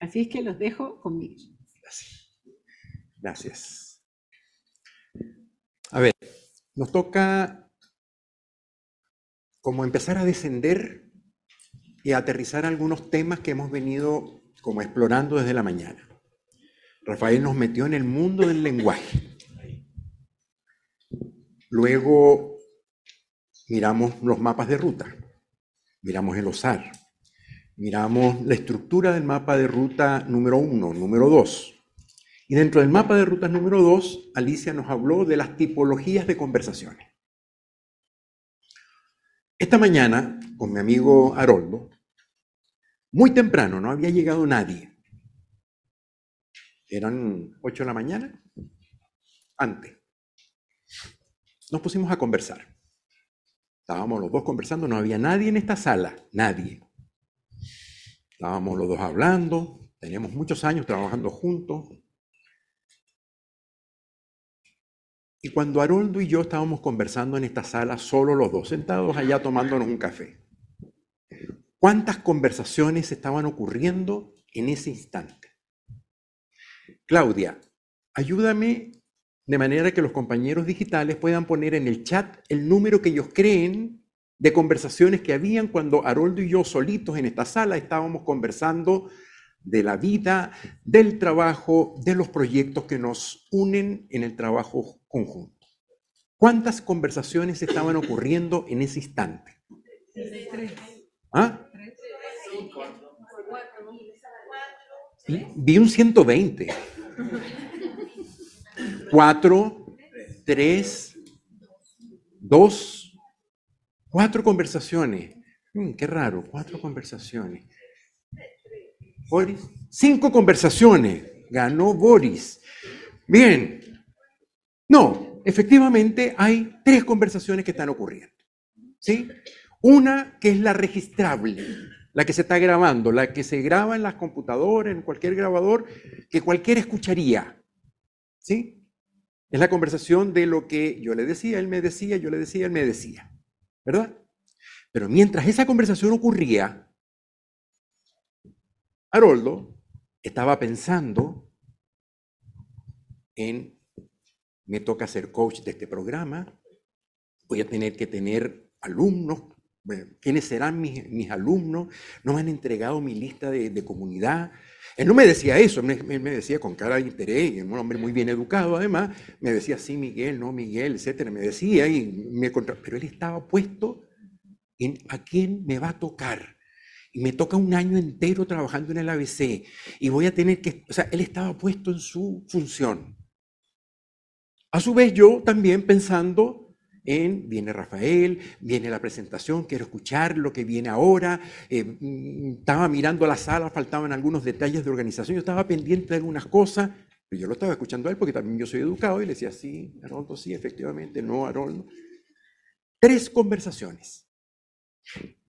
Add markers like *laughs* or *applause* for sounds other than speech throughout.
Así es que los dejo conmigo. Gracias. Gracias. A ver, nos toca como empezar a descender y a aterrizar algunos temas que hemos venido como explorando desde la mañana. Rafael nos metió en el mundo del lenguaje. Luego miramos los mapas de ruta, miramos el OSAR, miramos la estructura del mapa de ruta número uno, número dos. Y dentro del mapa de ruta número dos, Alicia nos habló de las tipologías de conversaciones. Esta mañana, con mi amigo Haroldo, muy temprano, no había llegado nadie. Eran ocho de la mañana, antes. Nos pusimos a conversar. Estábamos los dos conversando, no había nadie en esta sala, nadie. Estábamos los dos hablando, teníamos muchos años trabajando juntos. Y cuando Haroldo y yo estábamos conversando en esta sala, solo los dos, sentados allá tomándonos un café, ¿cuántas conversaciones estaban ocurriendo en ese instante? Claudia, ayúdame de manera que los compañeros digitales puedan poner en el chat el número que ellos creen de conversaciones que habían cuando Haroldo y yo solitos en esta sala estábamos conversando de la vida, del trabajo, de los proyectos que nos unen en el trabajo conjunto. ¿Cuántas conversaciones estaban ocurriendo en ese instante? ¿Ah? Vi un 120. Cuatro, tres, dos, cuatro conversaciones. Mm, qué raro, cuatro conversaciones. Boris, cinco conversaciones. Ganó Boris. Bien. No, efectivamente hay tres conversaciones que están ocurriendo. ¿Sí? Una que es la registrable, la que se está grabando, la que se graba en las computadoras, en cualquier grabador, que cualquiera escucharía. ¿Sí? Es la conversación de lo que yo le decía, él me decía, yo le decía, él me decía. ¿Verdad? Pero mientras esa conversación ocurría, Haroldo estaba pensando en, me toca ser coach de este programa, voy a tener que tener alumnos, ¿quiénes serán mis, alumnos? No me han entregado mi lista de comunidad, él no me decía eso, él me decía con cara de interés, un hombre muy bien educado además, me decía sí, Miguel, no, Miguel, etcétera, me decía y me. Pero él estaba puesto en a quién me va a tocar. Y me toca un año entero trabajando en el ABC y voy a tener que, o sea, él estaba puesto en su función. A su vez yo también pensando en, viene Rafael, viene la presentación, quiero escuchar lo que viene ahora, eh, mm, estaba mirando la sala, faltaban algunos detalles de organización, yo estaba pendiente de algunas cosas, pero yo lo estaba escuchando a él porque también yo soy educado y le decía, sí, Haroldo, sí, efectivamente, no, Haroldo. Tres conversaciones.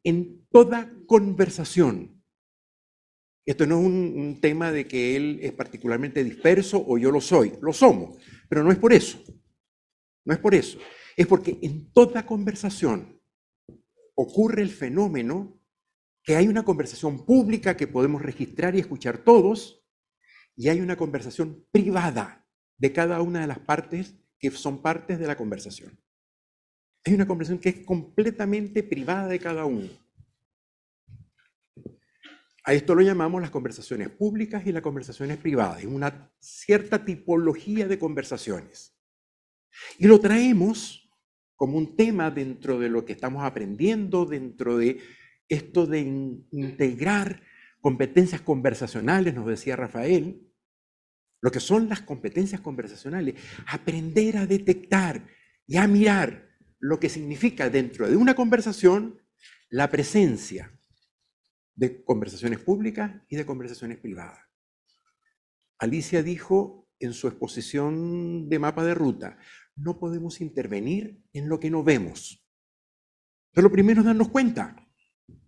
En toda conversación, esto no es un, un tema de que él es particularmente disperso o yo lo soy, lo somos, pero no es por eso, no es por eso es porque en toda conversación ocurre el fenómeno que hay una conversación pública que podemos registrar y escuchar todos, y hay una conversación privada de cada una de las partes que son partes de la conversación. Hay una conversación que es completamente privada de cada uno. A esto lo llamamos las conversaciones públicas y las conversaciones privadas. Es una cierta tipología de conversaciones. Y lo traemos como un tema dentro de lo que estamos aprendiendo, dentro de esto de integrar competencias conversacionales, nos decía Rafael, lo que son las competencias conversacionales, aprender a detectar y a mirar lo que significa dentro de una conversación la presencia de conversaciones públicas y de conversaciones privadas. Alicia dijo en su exposición de mapa de ruta, no podemos intervenir en lo que no vemos. Pero lo primero es darnos cuenta.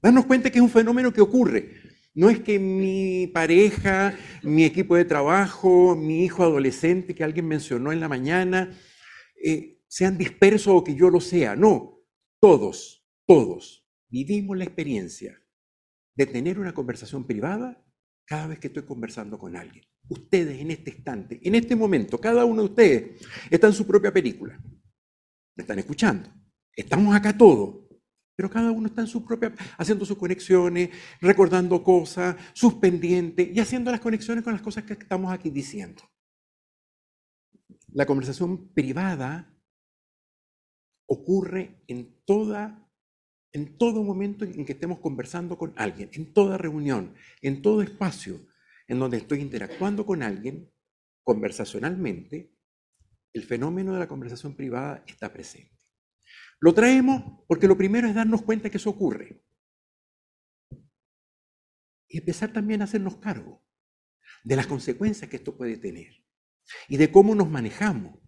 Darnos cuenta que es un fenómeno que ocurre. No es que mi pareja, mi equipo de trabajo, mi hijo adolescente que alguien mencionó en la mañana, eh, sean dispersos o que yo lo sea. No, todos, todos vivimos la experiencia de tener una conversación privada cada vez que estoy conversando con alguien. Ustedes en este instante, en este momento, cada uno de ustedes está en su propia película. Me están escuchando. Estamos acá todos. Pero cada uno está en su propia, haciendo sus conexiones, recordando cosas, sus pendientes y haciendo las conexiones con las cosas que estamos aquí diciendo. La conversación privada ocurre en toda en todo momento en que estemos conversando con alguien, en toda reunión, en todo espacio en donde estoy interactuando con alguien conversacionalmente, el fenómeno de la conversación privada está presente. Lo traemos porque lo primero es darnos cuenta que eso ocurre. Y empezar también a hacernos cargo de las consecuencias que esto puede tener y de cómo nos manejamos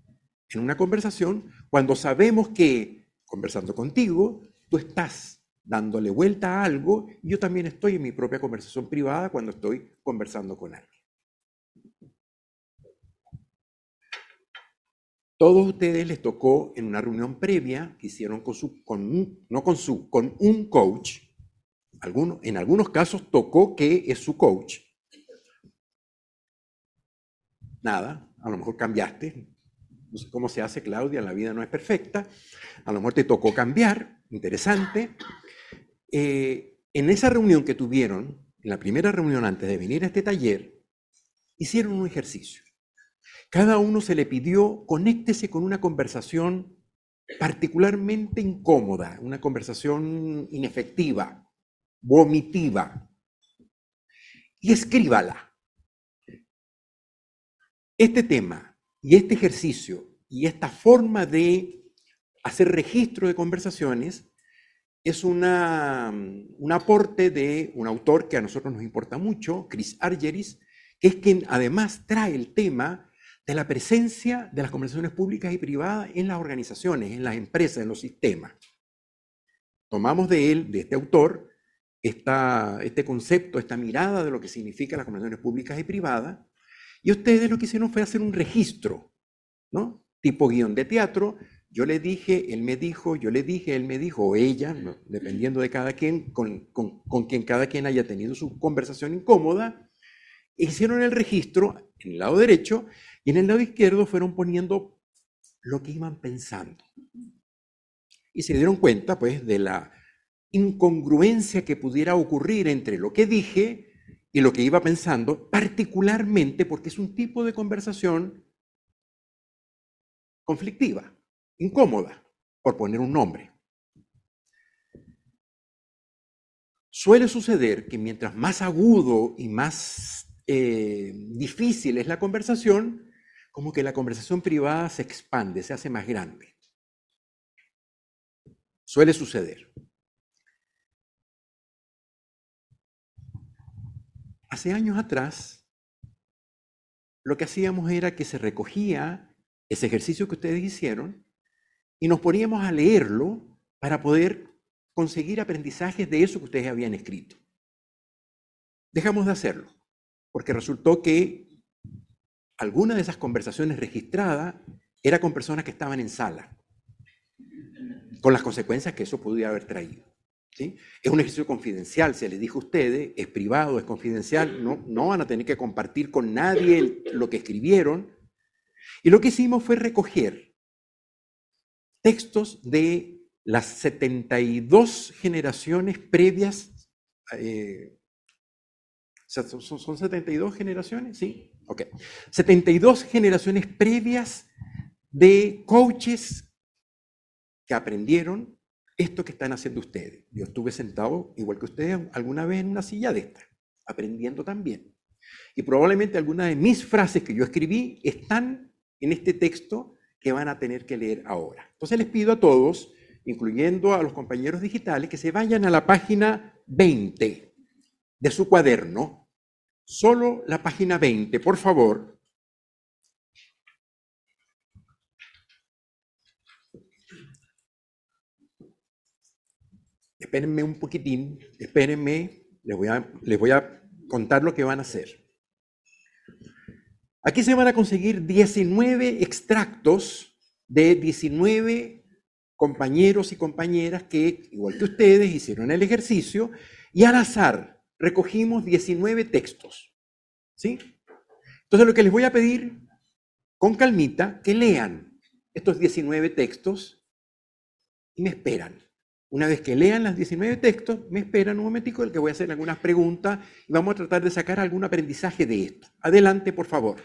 en una conversación cuando sabemos que, conversando contigo, tú estás dándole vuelta a algo y yo también estoy en mi propia conversación privada cuando estoy conversando con alguien. Todos ustedes les tocó en una reunión previa que hicieron con su, con un, no con su, con un coach. En algunos casos tocó que es su coach. Nada, a lo mejor cambiaste. No sé cómo se hace, Claudia, la vida no es perfecta. A lo mejor te tocó cambiar, interesante. Eh, en esa reunión que tuvieron, en la primera reunión antes de venir a este taller, hicieron un ejercicio. Cada uno se le pidió, conéctese con una conversación particularmente incómoda, una conversación inefectiva, vomitiva, y escríbala. Este tema y este ejercicio y esta forma de hacer registro de conversaciones es una, un aporte de un autor que a nosotros nos importa mucho, Chris Argeris, que es quien además trae el tema de la presencia de las conversaciones públicas y privadas en las organizaciones, en las empresas, en los sistemas. Tomamos de él, de este autor, este concepto, esta mirada de lo que significa las conversaciones públicas y privadas, y ustedes lo que hicieron fue hacer un registro, ¿no? Tipo guion de teatro. Yo le dije, él me dijo, yo le dije, él me dijo, o ella, dependiendo de cada quien, con, con, con quien cada quien haya tenido su conversación incómoda, hicieron el registro en el lado derecho y en el lado izquierdo fueron poniendo lo que iban pensando. Y se dieron cuenta, pues, de la incongruencia que pudiera ocurrir entre lo que dije y lo que iba pensando, particularmente porque es un tipo de conversación conflictiva, incómoda, por poner un nombre. Suele suceder que mientras más agudo y más eh, difícil es la conversación, como que la conversación privada se expande, se hace más grande. Suele suceder. Hace años atrás, lo que hacíamos era que se recogía ese ejercicio que ustedes hicieron y nos poníamos a leerlo para poder conseguir aprendizajes de eso que ustedes habían escrito. Dejamos de hacerlo, porque resultó que alguna de esas conversaciones registradas era con personas que estaban en sala, con las consecuencias que eso podía haber traído. Es un ejercicio confidencial, se les dijo a ustedes, es privado, es confidencial, no, no van a tener que compartir con nadie lo que escribieron. Y lo que hicimos fue recoger textos de las 72 generaciones previas. Eh, ¿son, ¿Son 72 generaciones? Sí. Ok. 72 generaciones previas de coaches que aprendieron esto que están haciendo ustedes. Yo estuve sentado, igual que ustedes, alguna vez en una silla de esta, aprendiendo también. Y probablemente algunas de mis frases que yo escribí están en este texto que van a tener que leer ahora. Entonces les pido a todos, incluyendo a los compañeros digitales, que se vayan a la página 20 de su cuaderno Solo la página 20, por favor. Espérenme un poquitín, espérenme, les voy, a, les voy a contar lo que van a hacer. Aquí se van a conseguir 19 extractos de 19 compañeros y compañeras que, igual que ustedes, hicieron el ejercicio y al azar recogimos 19 textos. ¿Sí? Entonces lo que les voy a pedir, con calmita, que lean estos 19 textos y me esperan. Una vez que lean las 19 textos, me esperan un momentico, el que voy a hacer algunas preguntas y vamos a tratar de sacar algún aprendizaje de esto. Adelante, por favor.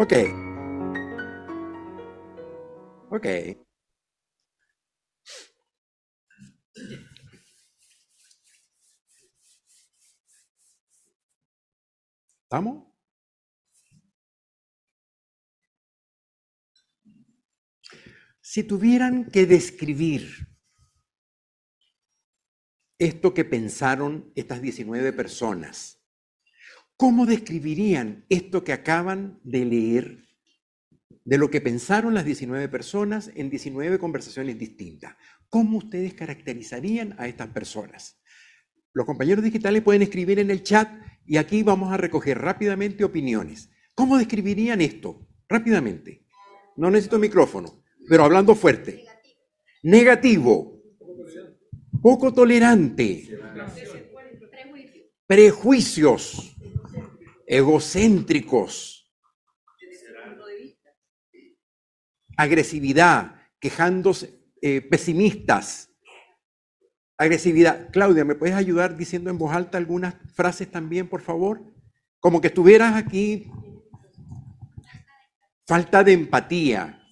Ok. Ok. ¿Estamos? Si tuvieran que describir esto que pensaron estas 19 personas, ¿Cómo describirían esto que acaban de leer de lo que pensaron las 19 personas en 19 conversaciones distintas? ¿Cómo ustedes caracterizarían a estas personas? Los compañeros digitales pueden escribir en el chat y aquí vamos a recoger rápidamente opiniones. ¿Cómo describirían esto? Rápidamente. No necesito micrófono, pero hablando fuerte. Negativo. Poco tolerante. Prejuicios egocéntricos, agresividad, quejándose, eh, pesimistas, agresividad. Claudia, ¿me puedes ayudar diciendo en voz alta algunas frases también, por favor? Como que estuvieras aquí. Falta de empatía,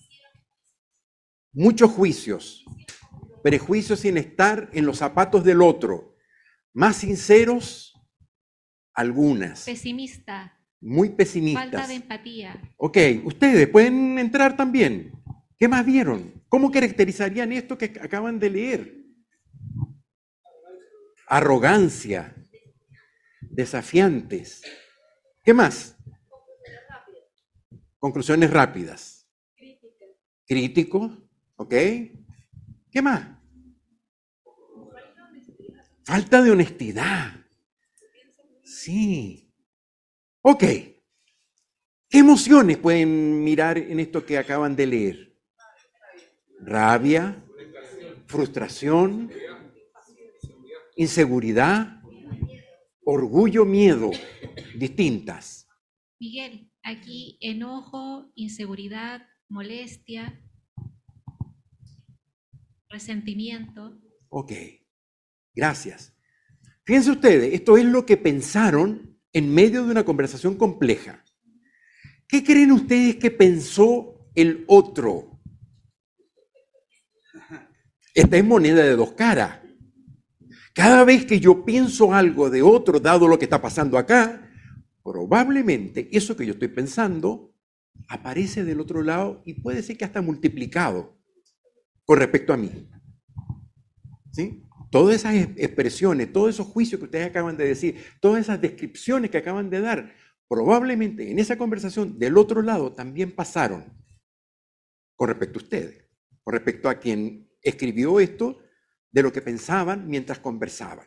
muchos juicios, prejuicios sin estar en los zapatos del otro, más sinceros algunas. Pesimista. Muy pesimistas. Falta de empatía. Ok, ustedes pueden entrar también. ¿Qué más vieron? ¿Cómo caracterizarían esto que acaban de leer? Arrogancia. Desafiantes. ¿Qué más? Conclusiones rápidas. Crítico. ¿Ok? ¿Qué más? Falta de honestidad. Sí. Ok. ¿Qué emociones pueden mirar en esto que acaban de leer? Rabia, frustración, inseguridad, orgullo, miedo, distintas. Miguel, aquí enojo, inseguridad, molestia, resentimiento. Ok, gracias. Fíjense ustedes, esto es lo que pensaron en medio de una conversación compleja. ¿Qué creen ustedes que pensó el otro? Esta es moneda de dos caras. Cada vez que yo pienso algo de otro, dado lo que está pasando acá, probablemente eso que yo estoy pensando aparece del otro lado y puede ser que hasta multiplicado con respecto a mí. ¿Sí? Todas esas expresiones, todos esos juicios que ustedes acaban de decir, todas esas descripciones que acaban de dar, probablemente en esa conversación del otro lado también pasaron con respecto a ustedes, con respecto a quien escribió esto, de lo que pensaban mientras conversaban.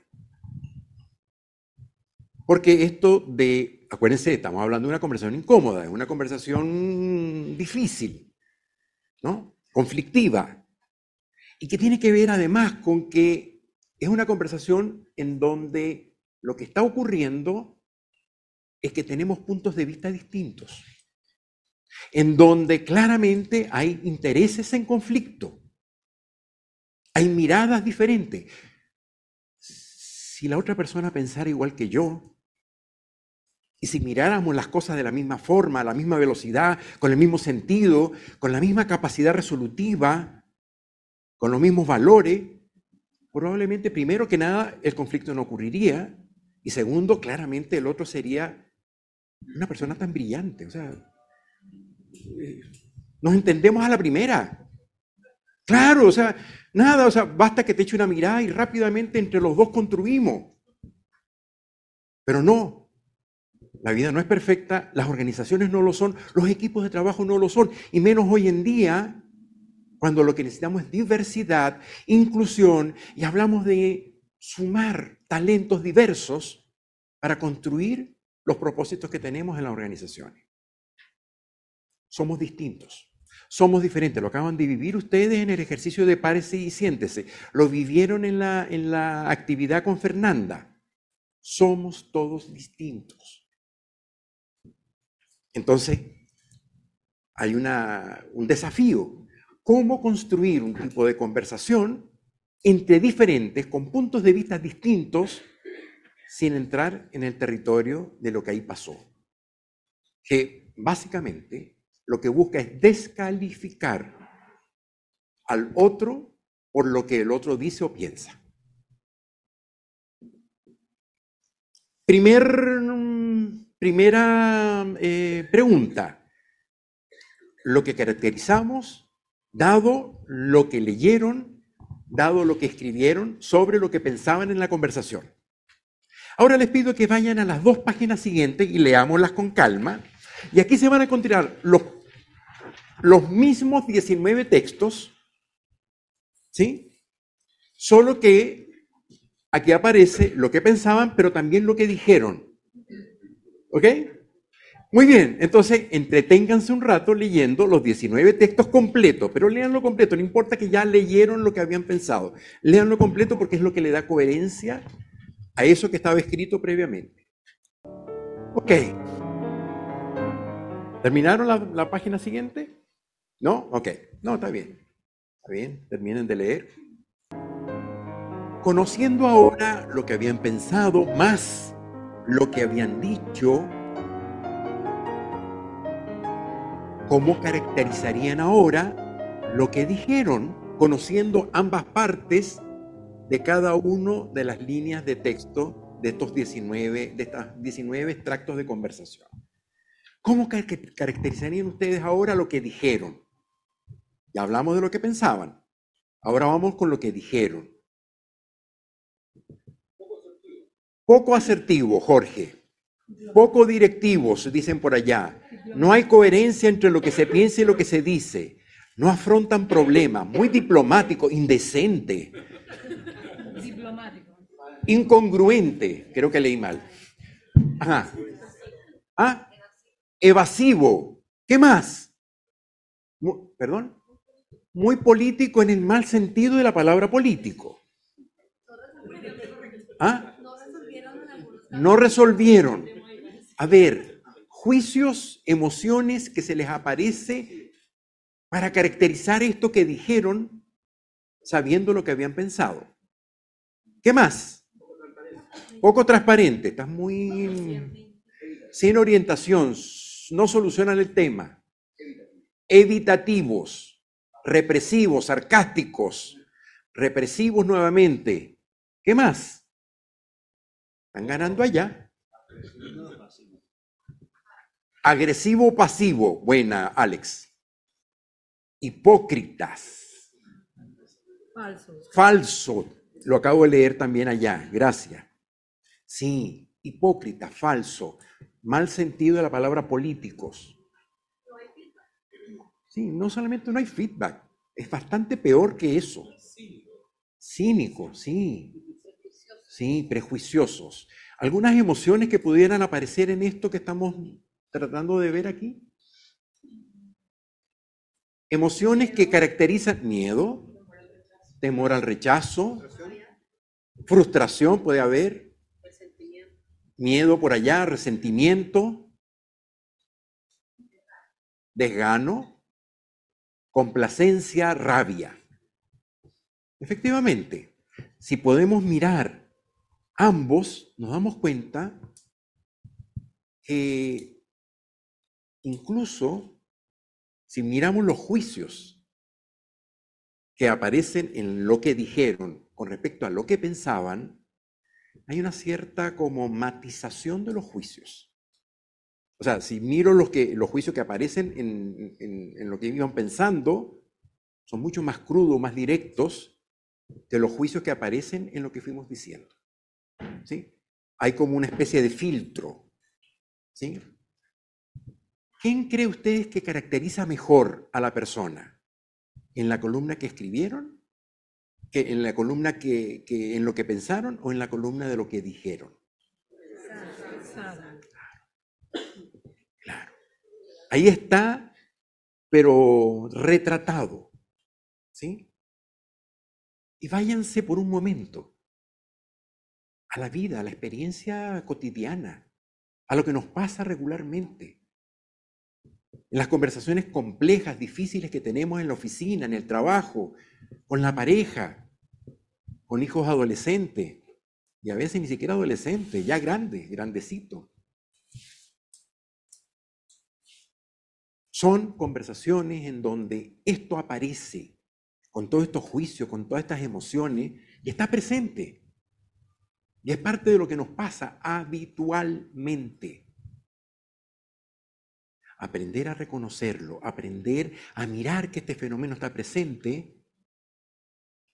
Porque esto de, acuérdense, estamos hablando de una conversación incómoda, es una conversación difícil, ¿no? Conflictiva. y que tiene que ver además con que es una conversación en donde lo que está ocurriendo es que tenemos puntos de vista distintos, en donde claramente hay intereses en conflicto, hay miradas diferentes. Si la otra persona pensara igual que yo, y si miráramos las cosas de la misma forma, a la misma velocidad, con el mismo sentido, con la misma capacidad resolutiva, con los mismos valores, probablemente primero que nada el conflicto no ocurriría y segundo, claramente el otro sería una persona tan brillante. O sea, eh, nos entendemos a la primera. Claro, o sea, nada, o sea, basta que te eche una mirada y rápidamente entre los dos construimos. Pero no, la vida no es perfecta, las organizaciones no lo son, los equipos de trabajo no lo son, y menos hoy en día, cuando lo que necesitamos es diversidad, inclusión, y hablamos de sumar talentos diversos para construir los propósitos que tenemos en las organizaciones. Somos distintos. Somos diferentes. Lo acaban de vivir ustedes en el ejercicio de párese y siéntese. Lo vivieron en la, en la actividad con Fernanda. Somos todos distintos. Entonces, hay una, un desafío. ¿Cómo construir un tipo de conversación entre diferentes, con puntos de vista distintos, sin entrar en el territorio de lo que ahí pasó. Que básicamente lo que busca es descalificar al otro por lo que el otro dice o piensa. Primer, primera eh, pregunta. Lo que caracterizamos, dado lo que leyeron, dado lo que escribieron sobre lo que pensaban en la conversación. Ahora les pido que vayan a las dos páginas siguientes y leámoslas con calma. Y aquí se van a encontrar los, los mismos 19 textos, ¿sí? Solo que aquí aparece lo que pensaban, pero también lo que dijeron. ¿Ok? Muy bien, entonces entreténganse un rato leyendo los 19 textos completos, pero leanlo completo, no importa que ya leyeron lo que habían pensado, leanlo completo porque es lo que le da coherencia a eso que estaba escrito previamente. Ok. ¿Terminaron la, página siguiente? ¿No? Ok. No, está bien. Está bien. Terminen de leer. Conociendo ahora lo que habían pensado, más lo que habían dicho, ¿cómo caracterizarían ahora lo que dijeron, conociendo ambas partes de cada uno de las líneas de texto de estos 19, de estas 19 extractos de conversación. ¿Cómo caracterizarían ustedes ahora lo que dijeron? Ya hablamos de lo que pensaban. Ahora vamos con lo que dijeron. Poco asertivo, Jorge. Poco directivos, dicen por allá. No hay coherencia entre lo que se piensa y lo que se dice. No afrontan problemas. Muy diplomático, indecente incongruente, creo que leí mal. Ajá. ¿Ah? Evasivo. ¿Qué más? ¿Perdón? Muy político en el mal sentido de la palabra político. ¿Ah? No resolvieron. A ver, juicios, emociones que se les aparece para caracterizar esto que dijeron sabiendo lo que habían pensado. ¿Qué más? Poco transparente, estás muy sin orientación, no solucionan el tema. Evitativos, represivos, sarcásticos, represivos nuevamente. ¿Qué más? Están ganando allá. Agresivo pasivo, buena, Alex. Hipócritas. Falso. Falso. Lo acabo de leer también allá. Gracias. Sí, hipócrita, falso, mal sentido de la palabra políticos. Sí, no solamente no hay feedback, es bastante peor que eso. Cínico, sí. Sí, prejuiciosos. ¿Algunas emociones que pudieran aparecer en esto que estamos tratando de ver aquí? Emociones que caracterizan miedo, temor al rechazo, frustración puede haber, miedo por allá, resentimiento, desgano, complacencia, rabia. Efectivamente, si podemos mirar ambos, nos damos cuenta que incluso si miramos los juicios que aparecen en lo que dijeron con respecto a lo que pensaban, hay una cierta como matización de los juicios. O sea, si miro los, que, los juicios que aparecen en, en lo que iban pensando, son mucho más crudos, más directos que los juicios que aparecen en lo que fuimos diciendo. ¿Sí? Hay como una especie de filtro. ¿Sí? ¿Quién cree ustedes que caracteriza mejor a la persona? ¿En la columna que escribieron? ¿Que ¿En la columna que, en lo que pensaron o en la columna de lo que dijeron? Ahí está, pero retratado. ¿Sí? Y váyanse por un momento a la vida, a la experiencia cotidiana, a lo que nos pasa regularmente. En las conversaciones complejas, difíciles que tenemos en la oficina, en el trabajo, con la pareja, con hijos adolescentes, y a veces ni siquiera adolescentes, ya grandes, grandecitos. Son conversaciones en donde esto aparece con todos estos juicios, con todas estas emociones, y está presente. Y es parte de lo que nos pasa habitualmente. Aprender a reconocerlo, aprender a mirar que este fenómeno está presente,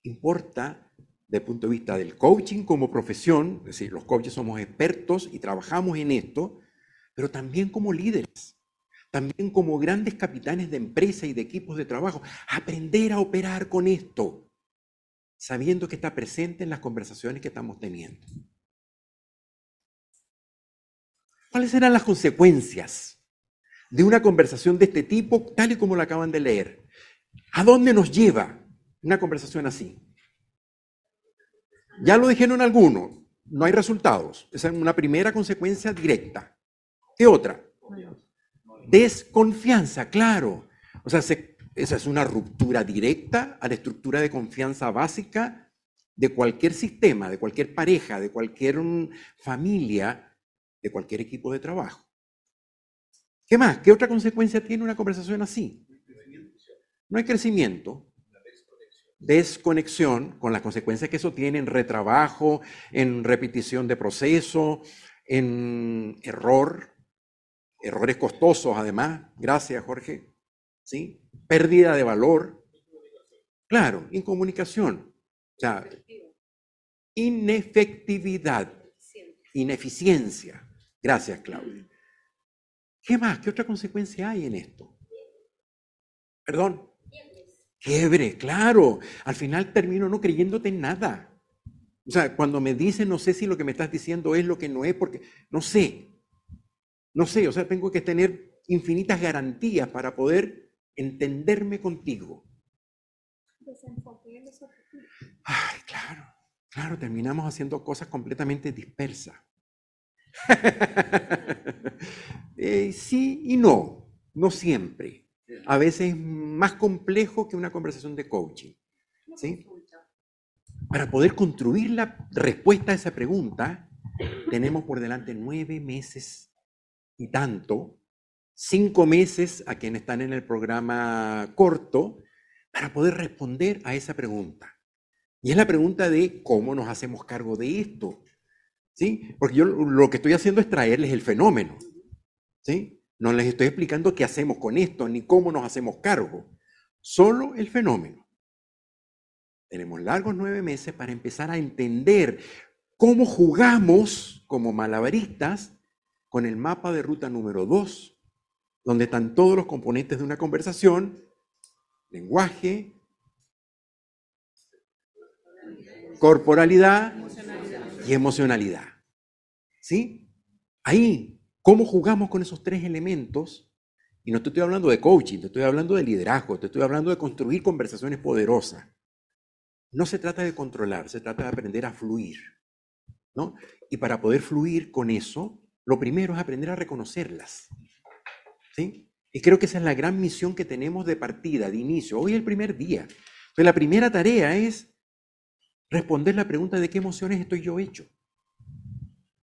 importa desde el punto de vista del coaching como profesión, es decir, los coaches somos expertos y trabajamos en esto, pero también como líderes también como grandes capitanes de empresa y de equipos de trabajo, aprender a operar con esto, sabiendo que está presente en las conversaciones que estamos teniendo. ¿Cuáles serán las consecuencias de una conversación de este tipo, tal y como la acaban de leer? ¿A dónde nos lleva una conversación así? Ya lo dijeron algunos, no hay resultados. Esa es una primera consecuencia directa. ¿Qué otra? Desconfianza, claro. O sea, esa es una ruptura directa a la estructura de confianza básica de cualquier sistema, de cualquier pareja, de cualquier mm, familia, de cualquier equipo de trabajo. ¿Qué más? ¿Qué otra consecuencia tiene una conversación así? No hay crecimiento, desconexión con las consecuencias que eso tiene en retrabajo, en repetición de proceso, en error, errores costosos además, gracias Jorge, ¿sí? Pérdida de valor, claro, incomunicación, o sea, inefectividad, ineficiencia. Gracias, Claudia. ¿Qué más? ¿Qué otra consecuencia hay en esto? Perdón. Quiebre, claro. Al final termino no creyéndote en nada. O sea, cuando me dicen, no sé si lo que me estás diciendo es lo que no es, porque no sé. No sé, o sea, tengo que tener infinitas garantías para poder entenderme contigo. Ay, claro, claro, terminamos haciendo cosas completamente dispersas. *laughs* Eh, sí y no, no siempre. A veces es más complejo que una conversación de coaching. ¿sí? Para poder construir la respuesta a esa pregunta, tenemos por delante nueve meses y tanto, cinco meses a quienes están en el programa corto, para poder responder a esa pregunta. Y es la pregunta de cómo nos hacemos cargo de esto. ¿Sí? Porque yo lo que estoy haciendo es traerles el fenómeno. ¿Sí? No les estoy explicando qué hacemos con esto, ni cómo nos hacemos cargo. Solo el fenómeno. Tenemos largos nueve meses para empezar a entender cómo jugamos como malabaristas con el mapa de ruta número 2, donde están todos los componentes de una conversación, lenguaje, corporalidad y emocionalidad. ¿Sí? Ahí, ¿cómo jugamos con esos tres elementos? Y no te estoy hablando de coaching, te estoy hablando de liderazgo, te estoy hablando de construir conversaciones poderosas. no se trata de controlar, se trata de aprender a fluir. ¿no? Y para poder fluir con eso, lo primero es aprender a reconocerlas. ¿sí? Y creo que esa es la gran misión que tenemos de partida, de inicio. Hoy es el primer día. Entonces, la primera tarea es responder la pregunta de qué emociones estoy yo hecho.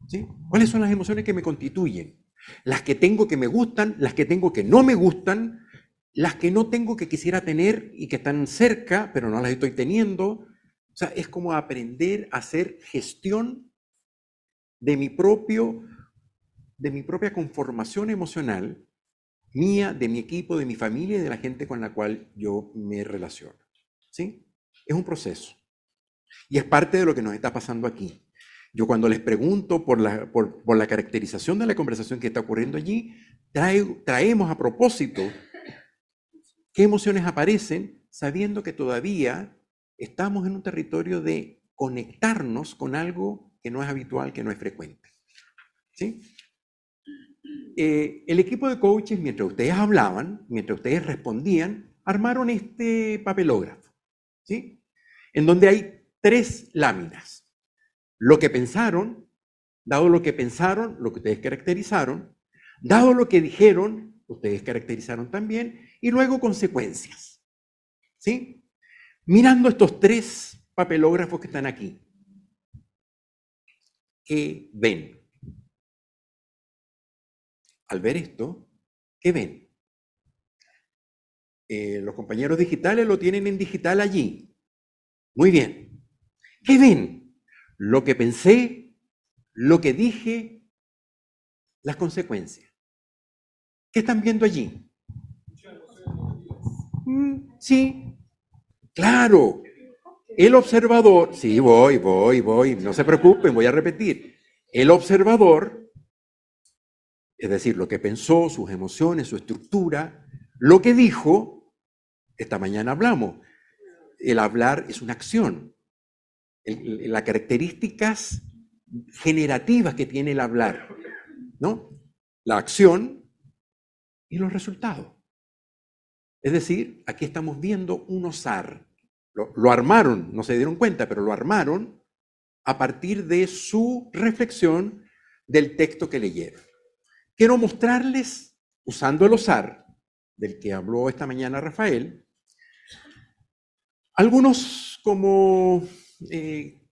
¿Sí? ¿Cuáles son las emociones que me constituyen? Las que tengo que me gustan, las que tengo que no me gustan, las que no tengo que quisiera tener y que están cerca, pero no las estoy teniendo. O sea, es como aprender a hacer gestión de mi propio, de mi propia conformación emocional, mía, de mi equipo, de mi familia y de la gente con la cual yo me relaciono. ¿Sí? Es un proceso. Y es parte de lo que nos está pasando aquí. Yo cuando les pregunto por la, por, la caracterización de la conversación que está ocurriendo allí, traemos a propósito qué emociones aparecen sabiendo que todavía estamos en un territorio de conectarnos con algo que no es habitual, que no es frecuente. ¿Sí? Eh, el equipo de coaches, mientras ustedes hablaban, mientras ustedes respondían, armaron este papelógrafo, ¿sí? En donde hay tres láminas. Lo que pensaron, dado lo que pensaron, lo que ustedes caracterizaron, dado lo que dijeron, ustedes caracterizaron también, y luego consecuencias. ¿Sí? Mirando estos tres papelógrafos que están aquí, ¿qué ven? Al ver esto, ¿qué ven? Eh, los compañeros digitales lo tienen en digital allí. Muy bien. ¿Qué ven? Lo que pensé, lo que dije, las consecuencias. ¿Qué están viendo allí? Mm, sí, claro. El observador, sí, voy, voy, voy, no se preocupen, voy a repetir. El observador es decir, lo que pensó, sus emociones, su estructura, lo que dijo, esta mañana hablamos. El hablar es una acción. Las características generativas que tiene el hablar, ¿no? La acción y los resultados. Es decir, aquí estamos viendo un osar. Lo, armaron, no se dieron cuenta, pero lo armaron a partir de su reflexión del texto que leyeron. Quiero mostrarles, usando el osar, del que habló esta mañana Rafael, algunos como eh,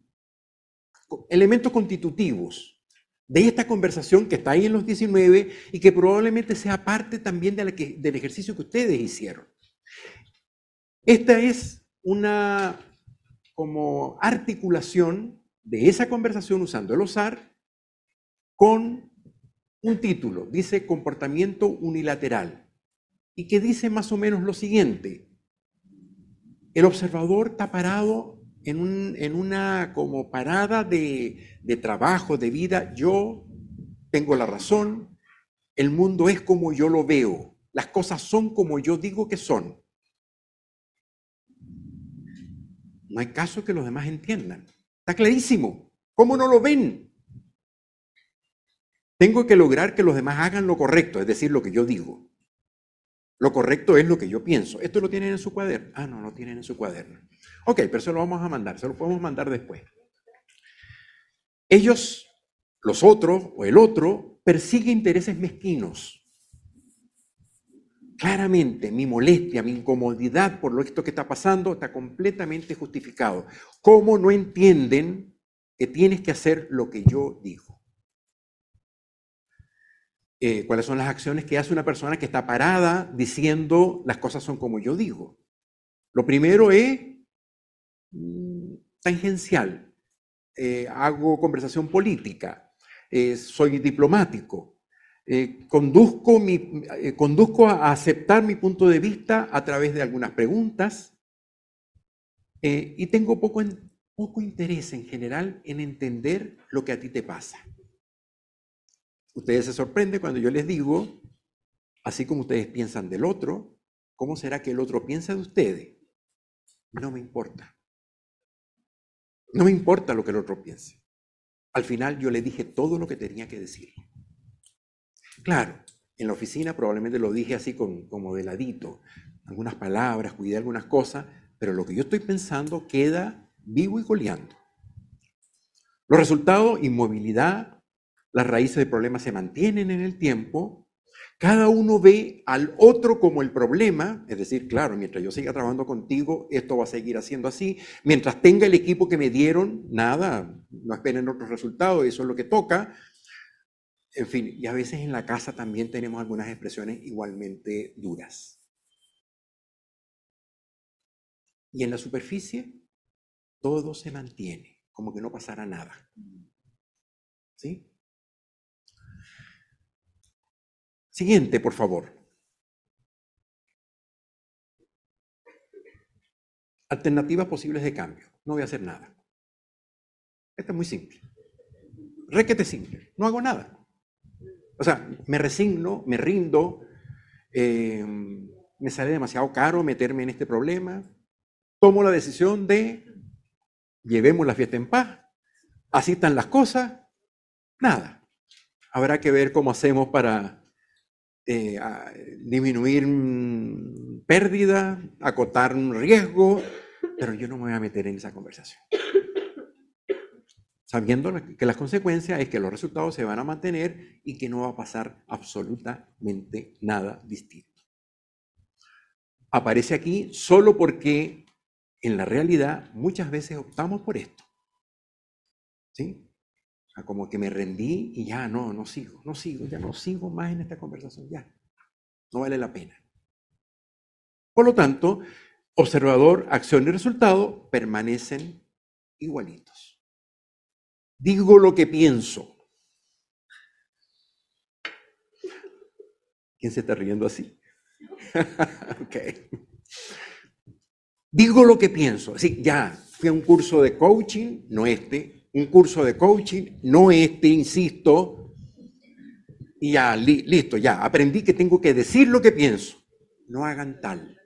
elementos constitutivos de esta conversación que está ahí en los 19 y que probablemente sea parte también de que, del ejercicio que ustedes hicieron. Esta es una como articulación de esa conversación usando el osar con un título, dice comportamiento unilateral, y que dice más o menos lo siguiente. El observador está parado en, una como parada de, de trabajo, de vida. Yo tengo la razón, el mundo es como yo lo veo, las cosas son como yo digo que son. No hay caso que los demás entiendan. Está clarísimo. ¿Cómo no lo ven? Tengo que lograr que los demás hagan lo correcto, es decir, lo que yo digo. Lo correcto es lo que yo pienso. ¿Esto lo tienen en su cuaderno? Ah, no, lo tienen en su cuaderno. Ok, pero se lo vamos a mandar, se lo podemos mandar después. Ellos, los otros o el otro, persigue intereses mezquinos. Claramente, mi molestia, mi incomodidad por lo esto que está pasando está completamente justificado. ¿Cómo no entienden que tienes que hacer lo que yo digo? Eh, cuáles son las acciones que hace una persona que está parada diciendo las cosas son como yo digo. Lo primero es mm, tangencial. Eh, hago conversación política, eh, soy diplomático, conduzco, mi, conduzco a aceptar mi punto de vista a través de algunas preguntas y tengo poco, poco interés en general en entender lo que a ti te pasa. Ustedes se sorprenden cuando yo les digo, así como ustedes piensan del otro, ¿cómo será que el otro piensa de ustedes? No me importa. No me importa lo que el otro piense. Al final yo le dije todo lo que tenía que decir. Claro, en la oficina probablemente lo dije así como de ladito, algunas palabras, cuidé algunas cosas, pero lo que yo estoy pensando queda vivo y coleando. Los resultados, inmovilidad, las raíces del problema se mantienen en el tiempo, cada uno ve al otro como el problema, es decir, claro, mientras yo siga trabajando contigo, esto va a seguir haciendo así. Mientras tenga el equipo que me dieron, nada, no esperen otros resultados, eso es lo que toca. En fin, y a veces en la casa también tenemos algunas expresiones igualmente duras. Y en la superficie, todo se mantiene, como que no pasara nada. ¿Sí? Siguiente, por favor. Alternativas posibles de cambio. No voy a hacer nada. Esto es muy simple. Requete simple. No hago nada. O sea, me resigno, me rindo, eh, me sale demasiado caro meterme en este problema. Tomo la decisión de llevemos la fiesta en paz. Así están las cosas. Nada. Habrá que ver cómo hacemos para eh, disminuir pérdida, acotar un riesgo, pero yo no me voy a meter en esa conversación. Sabiendo que las consecuencias es que los resultados se van a mantener y que no va a pasar absolutamente nada distinto. Aparece aquí solo porque en la realidad muchas veces optamos por esto. ¿Sí? Como que me rendí y ya no, no sigo, no sigo, ya no sigo más en esta conversación, ya. No vale la pena. Por lo tanto, observador, acción y resultado permanecen igualitos. Digo lo que pienso. ¿Quién se está riendo así? *laughs* ok. Digo lo que pienso. Sí, ya, fui a un curso de coaching, no este, un curso de coaching, no este, insisto, y ya, listo, ya, aprendí que tengo que decir lo que pienso. No hagan tal,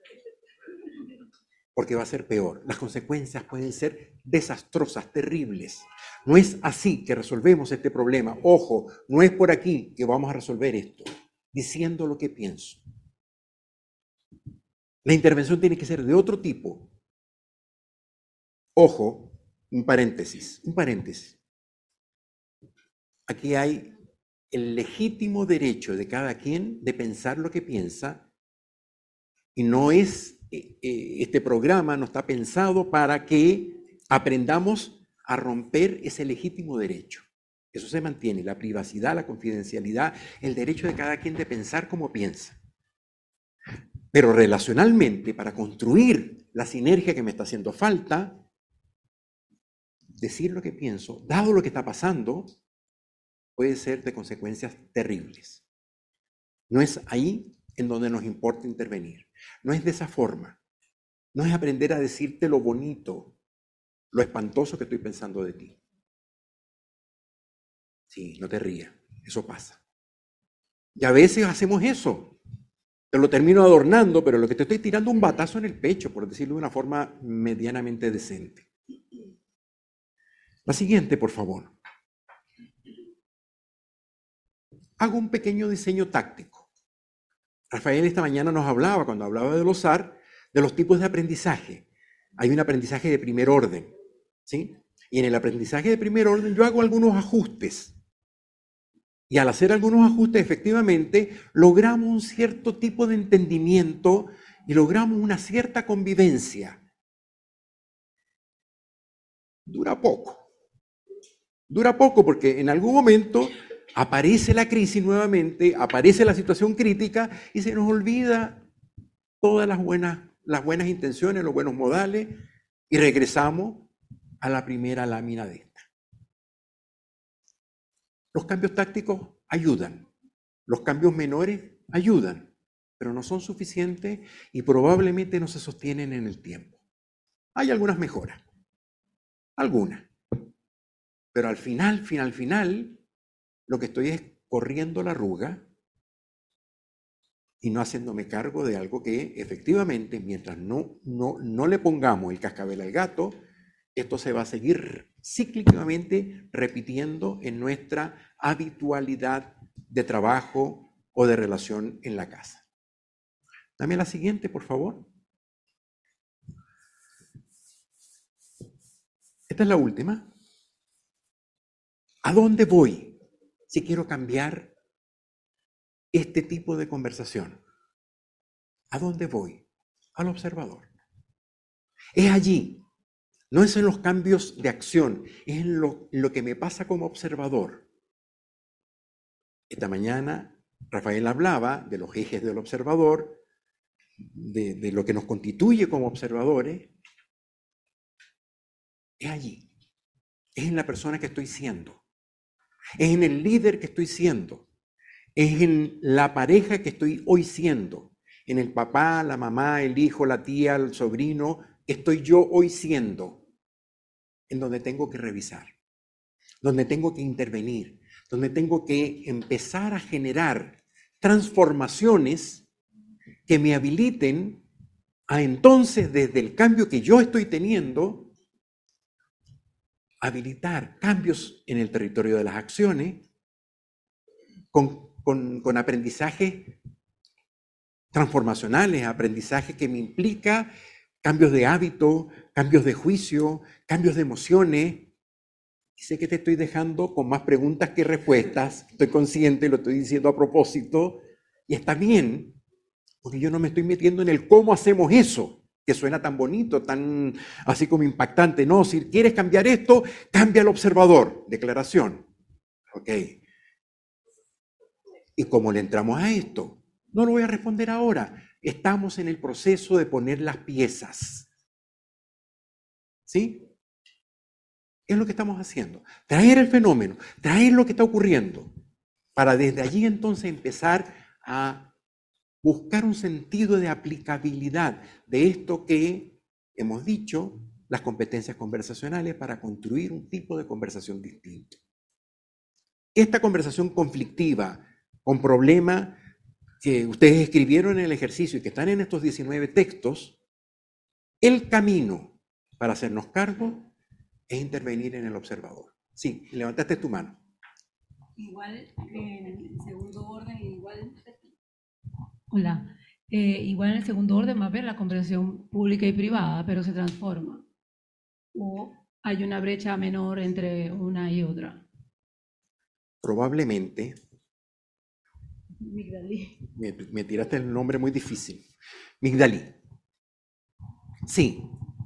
porque va a ser peor. Las consecuencias pueden ser desastrosas, terribles. No es así que resolvemos este problema. Ojo, no es por aquí que vamos a resolver esto, diciendo lo que pienso. La intervención tiene que ser de otro tipo. Ojo, un paréntesis, un paréntesis. Aquí hay el legítimo derecho de cada quien de pensar lo que piensa y no es, eh, eh, este programa no está pensado para que aprendamos a romper ese legítimo derecho. Eso se mantiene, la privacidad, la confidencialidad, el derecho de cada quien de pensar como piensa. Pero relacionalmente, para construir la sinergia que me está haciendo falta, decir lo que pienso, dado lo que está pasando, puede ser de consecuencias terribles. No es ahí en donde nos importa intervenir. No es de esa forma. No es aprender a decirte lo bonito, lo espantoso que estoy pensando de ti. Sí, no te rías, eso pasa. Y a veces hacemos eso. Te lo termino adornando, pero lo que te estoy tirando un batazo en el pecho, por decirlo de una forma medianamente decente. La siguiente, por favor. Hago un pequeño diseño táctico. Rafael esta mañana nos hablaba, cuando hablaba de los AR, de los tipos de aprendizaje. Hay un aprendizaje de primer orden, ¿sí? Y en el aprendizaje de primer orden yo hago algunos ajustes. Y al hacer algunos ajustes, efectivamente, logramos un cierto tipo de entendimiento y logramos una cierta convivencia. Dura poco. Dura poco porque en algún momento aparece la crisis nuevamente, aparece la situación crítica y se nos olvida todas las buenas, las buenas intenciones, los buenos modales y regresamos a la primera lámina de esta. Los cambios tácticos ayudan, los cambios menores ayudan, pero no son suficientes y probablemente no se sostienen en el tiempo. Hay algunas mejoras, algunas. Pero al final, final, final, lo que estoy es corriendo la arruga y no haciéndome cargo de algo que efectivamente, mientras no, no, no le pongamos el cascabel al gato, esto se va a seguir cíclicamente repitiendo en nuestra habitualidad de trabajo o de relación en la casa. Dame la siguiente, por favor. Esta es la última. ¿A dónde voy si quiero cambiar este tipo de conversación? ¿A dónde voy? Al observador. Es allí, no es en los cambios de acción, es en lo, que me pasa como observador. Esta mañana Rafael hablaba de los ejes del observador, de, de lo que nos constituye como observadores. Es allí, es en la persona que estoy siendo es en el líder que estoy siendo, es en la pareja que estoy hoy siendo, en el papá, la mamá, el hijo, la tía, el sobrino, estoy yo hoy siendo, en donde tengo que revisar, donde tengo que intervenir, donde tengo que empezar a generar transformaciones que me habiliten a entonces, desde el cambio que yo estoy teniendo, habilitar cambios en el territorio de las acciones con, con, aprendizajes transformacionales, aprendizaje que me implica cambios de hábito, cambios de juicio, cambios de emociones. Sé que te estoy dejando con más preguntas que respuestas, estoy consciente, lo estoy diciendo a propósito, y está bien, porque yo no me estoy metiendo en el cómo hacemos eso que suena tan bonito, tan así como impactante. No, si quieres cambiar esto, cambia el observador. Declaración. Ok. ¿Y cómo le entramos a esto? No lo voy a responder ahora. Estamos en el proceso de poner las piezas. ¿Sí? Es lo que estamos haciendo. Traer el fenómeno, traer lo que está ocurriendo, para desde allí entonces empezar a buscar un sentido de aplicabilidad de esto que hemos dicho, las competencias conversacionales para construir un tipo de conversación distinto. Esta conversación conflictiva, con problema que ustedes escribieron en el ejercicio y que están en estos 19 textos, el camino para hacernos cargo es intervenir en el observador. Sí, levantaste tu mano. Igual en segundo orden, igual Hola. Eh, igual en el segundo orden va a haber la conversación pública y privada, pero se transforma. ¿O hay una brecha menor entre una y otra? Probablemente. Me, me tiraste el nombre muy difícil. Migdalí. Sí,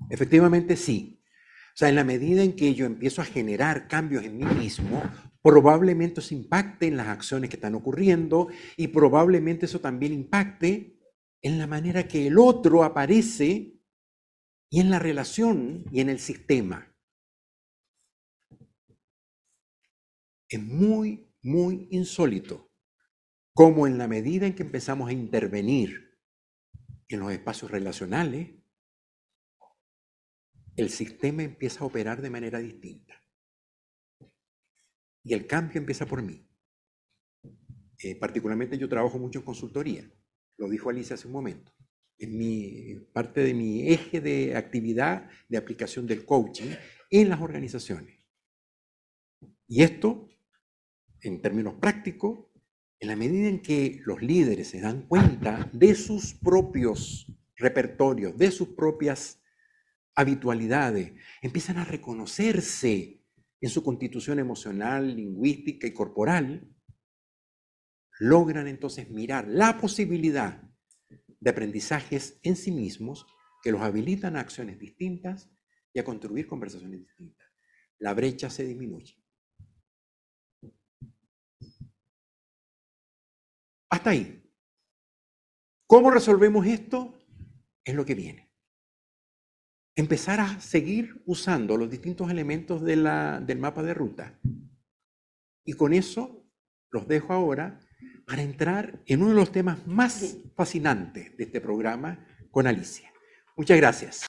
efectivamente sí. O sea, en la medida en que yo empiezo a generar cambios en mí mismo, probablemente eso impacte en las acciones que están ocurriendo y probablemente eso también impacte en la manera que el otro aparece y en la relación y en el sistema. Es muy, muy insólito cómo en la medida en que empezamos a intervenir en los espacios relacionales, el sistema empieza a operar de manera distinta. Y el cambio empieza por mí. Eh, particularmente yo trabajo mucho en consultoría, lo dijo Alicia hace un momento. Es mi, parte de mi eje de actividad de aplicación del coaching en las organizaciones. Y esto, en términos prácticos, en la medida en que los líderes se dan cuenta de sus propios repertorios, de sus propias habitualidades, empiezan a reconocerse en su constitución emocional, lingüística y corporal, logran entonces mirar la posibilidad de aprendizajes en sí mismos que los habilitan a acciones distintas y a construir conversaciones distintas. La brecha se disminuye. Hasta ahí. ¿Cómo resolvemos esto? Es lo que viene empezar a seguir usando los distintos elementos del mapa de ruta. Y con eso los dejo ahora para entrar en uno de los temas más fascinantes de este programa con Alicia. Muchas gracias.